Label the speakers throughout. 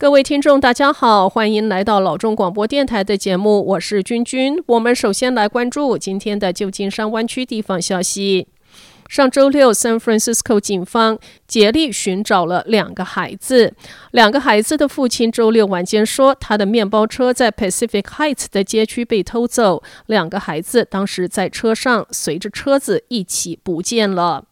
Speaker 1: 各位听众，大家好，欢迎来到老中广播电台的节目，我是君君。我们首先来关注今天的旧金山湾区地方消息。上周六，San Francisco 警方竭力寻找了两个孩子。两个孩子的父亲周六晚间说，他的面包车在 Pacific Heights 的街区被偷走，两个孩子当时在车上，随着车子一起不见了。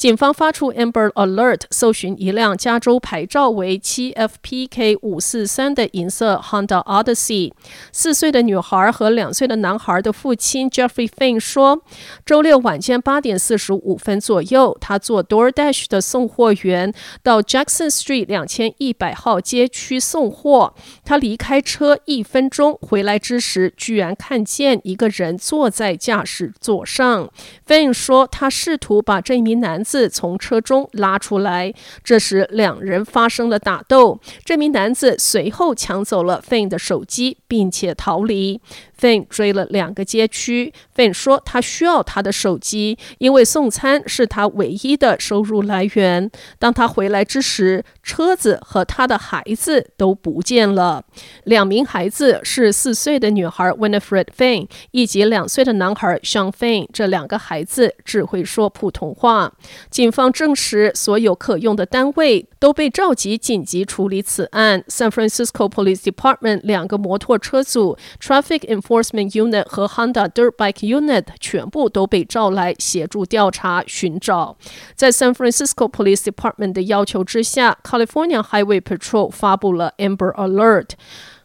Speaker 1: 警方发出 Amber Alert，搜寻一辆加州牌照为 7FPK 五四三的银色 Honda Odyssey。四岁的女孩和两岁的男孩的父亲 Jeffrey Fain 说，周六晚间八点四十五分左右，他做 DoorDash 的送货员到 Jackson Street 两千一百号街区送货。他离开车一分钟，回来之时，居然看见一个人坐在驾驶座上。Fain 说，他试图把这名男子。自从车中拉出来，这时两人发生了打斗。这名男子随后抢走了 Fin 的手机，并且逃离。Fin 追了两个街区。Fin 说他需要他的手机，因为送餐是他唯一的收入来源。当他回来之时，车子和他的孩子都不见了。两名孩子是四岁的女孩 Winifred Fain 以及两岁的男孩 Sean Fain。这两个孩子只会说普通话。警方证实，所有可用的单位都被召集紧急处理此案。San Francisco Police Department 两个摩托车组 Traffic Enforcement Unit 和 Honda Dirt Bike Unit 全部都被召来协助调查寻找。在 San Francisco Police Department 的要求之下，California Highway Patrol 发布了 Amber Alert。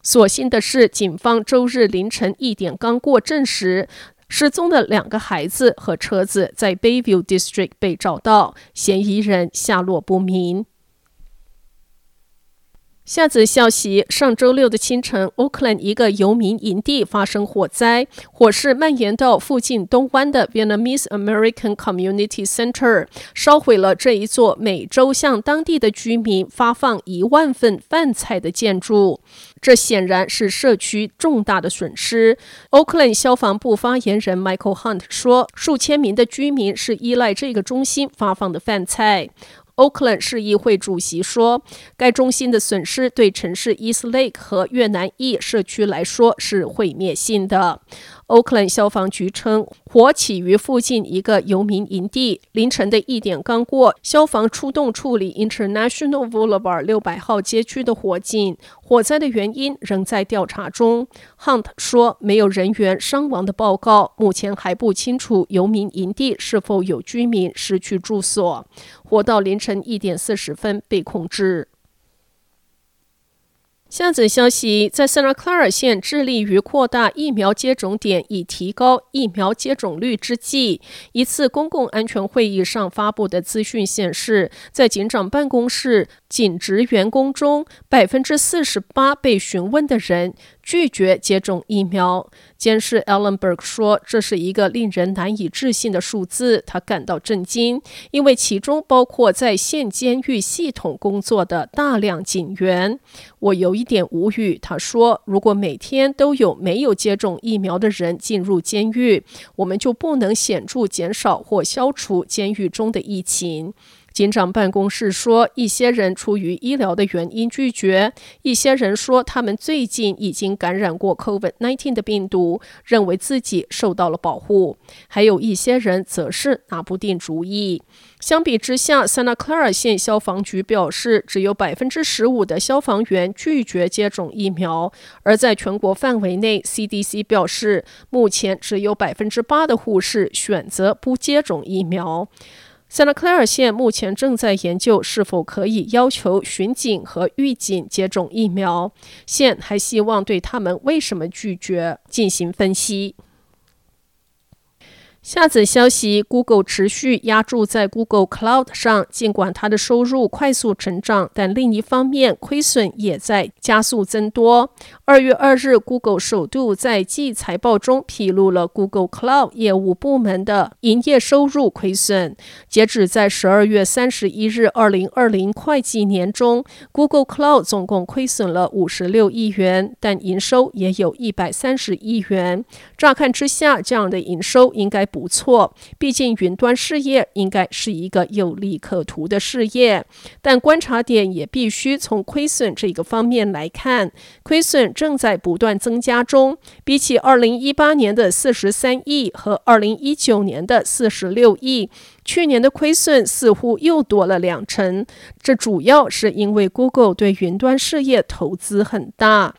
Speaker 1: 所幸的是，警方周日凌晨一点刚过证实。失踪的两个孩子和车子在 Bayview District 被找到，嫌疑人下落不明。下则消息：上周六的清晨，Oakland 一个游民营地发生火灾，火势蔓延到附近东湾的 Vietnamese American Community Center，烧毁了这一座每周向当地的居民发放一万份饭菜的建筑。这显然是社区重大的损失。Oakland 消防部发言人 Michael Hunt 说，数千名的居民是依赖这个中心发放的饭菜。Oakland 市议会主席说，该中心的损失对城市 East Lake 和越南裔社区来说是毁灭性的。Oakland 消防局称，火起于附近一个游民营地。凌晨的一点刚过，消防出动处理 International Boulevard 六百号街区的火警。火灾的原因仍在调查中。Hunt 说，没有人员伤亡的报告，目前还不清楚游民营地是否有居民失去住所。火到凌晨一点四十分被控制。下则消息，在 Santa Clara 县致力于扩大疫苗接种点以提高疫苗接种率之际，一次公共安全会议上发布的资讯显示，在警长办公室警职员工中，百分之四十八被询问的人拒绝接种疫苗。监视 Ellenberg 说：“这是一个令人难以置信的数字，他感到震惊，因为其中包括在县监狱系统工作的大量警员。我有一点无语。”他说：“如果每天都有没有接种疫苗的人进入监狱，我们就不能显著减少或消除监狱中的疫情。”警长办公室说，一些人出于医疗的原因拒绝；一些人说他们最近已经感染过 COVID-19 的病毒，认为自己受到了保护；还有一些人则是拿不定主意。相比之下，Santa Clara 县消防局表示，只有百分之十五的消防员拒绝接种疫苗；而在全国范围内，CDC 表示，目前只有百分之八的护士选择不接种疫苗。Santa Clara 县目前正在研究是否可以要求巡警和狱警接种疫苗。县还希望对他们为什么拒绝进行分析。下则消息：Google 持续压注在 Google Cloud 上，尽管它的收入快速成长，但另一方面亏损也在加速增多。二月二日，Google 首度在季财报中披露了 Google Cloud 业务部门的营业收入亏损。截止在十二月三十一日，二零二零会计年中，Google Cloud 总共亏损了五十六亿元，但营收也有一百三十亿元。乍看之下，这样的营收应该不错，毕竟云端事业应该是一个有利可图的事业。但观察点也必须从亏损这个方面来看，亏损正在不断增加中。比起二零一八年的四十三亿和二零一九年的四十六亿，去年的亏损似乎又多了两成。这主要是因为 Google 对云端事业投资很大。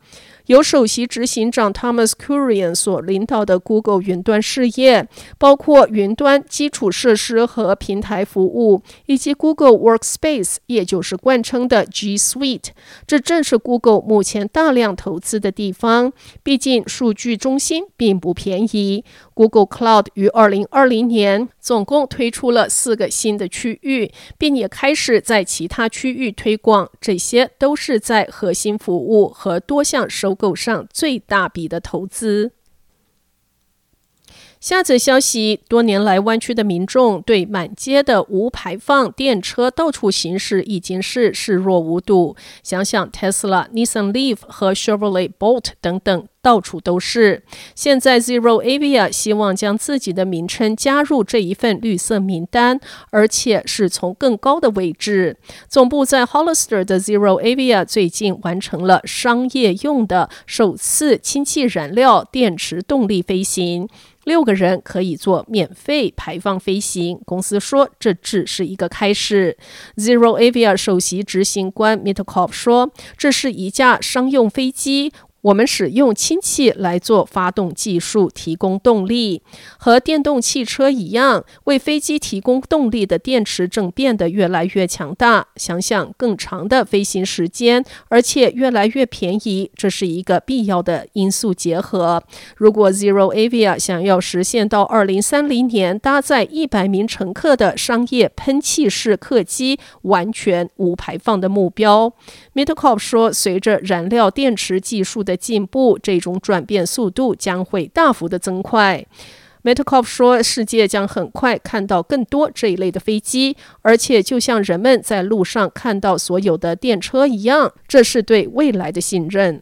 Speaker 1: 由首席执行长 Thomas Kurian 所领导的 Google 云端事业，包括云端基础设施和平台服务，以及 Google Workspace，也就是惯称的 G Suite。这正是 Google 目前大量投资的地方。毕竟，数据中心并不便宜。Google Cloud 于二零二零年总共推出了四个新的区域，并也开始在其他区域推广。这些都是在核心服务和多项收够上最大笔的投资。下则消息：多年来，湾区的民众对满街的无排放电车到处行驶已经是视若无睹。想想 Tesla、Nissan Leaf 和 Chevrolet Bolt 等等，到处都是。现在 ZeroAvia 希望将自己的名称加入这一份绿色名单，而且是从更高的位置。总部在 Hollister 的 ZeroAvia 最近完成了商业用的首次氢气燃料电池动力飞行。六个人可以做免费排放飞行。公司说，这只是一个开始。ZeroAvia 首席执行官 Mitakov 说，这是一架商用飞机。我们使用氢气来做发动技术，提供动力。和电动汽车一样，为飞机提供动力的电池正变得越来越强大。想想更长的飞行时间，而且越来越便宜，这是一个必要的因素结合。如果 ZeroAvia 想要实现到二零三零年搭载一百名乘客的商业喷气式客机完全无排放的目标，Mitakov 说，随着燃料电池技术的进步，这种转变速度将会大幅的增快。Mitakov 说，世界将很快看到更多这一类的飞机，而且就像人们在路上看到所有的电车一样，这是对未来的信任。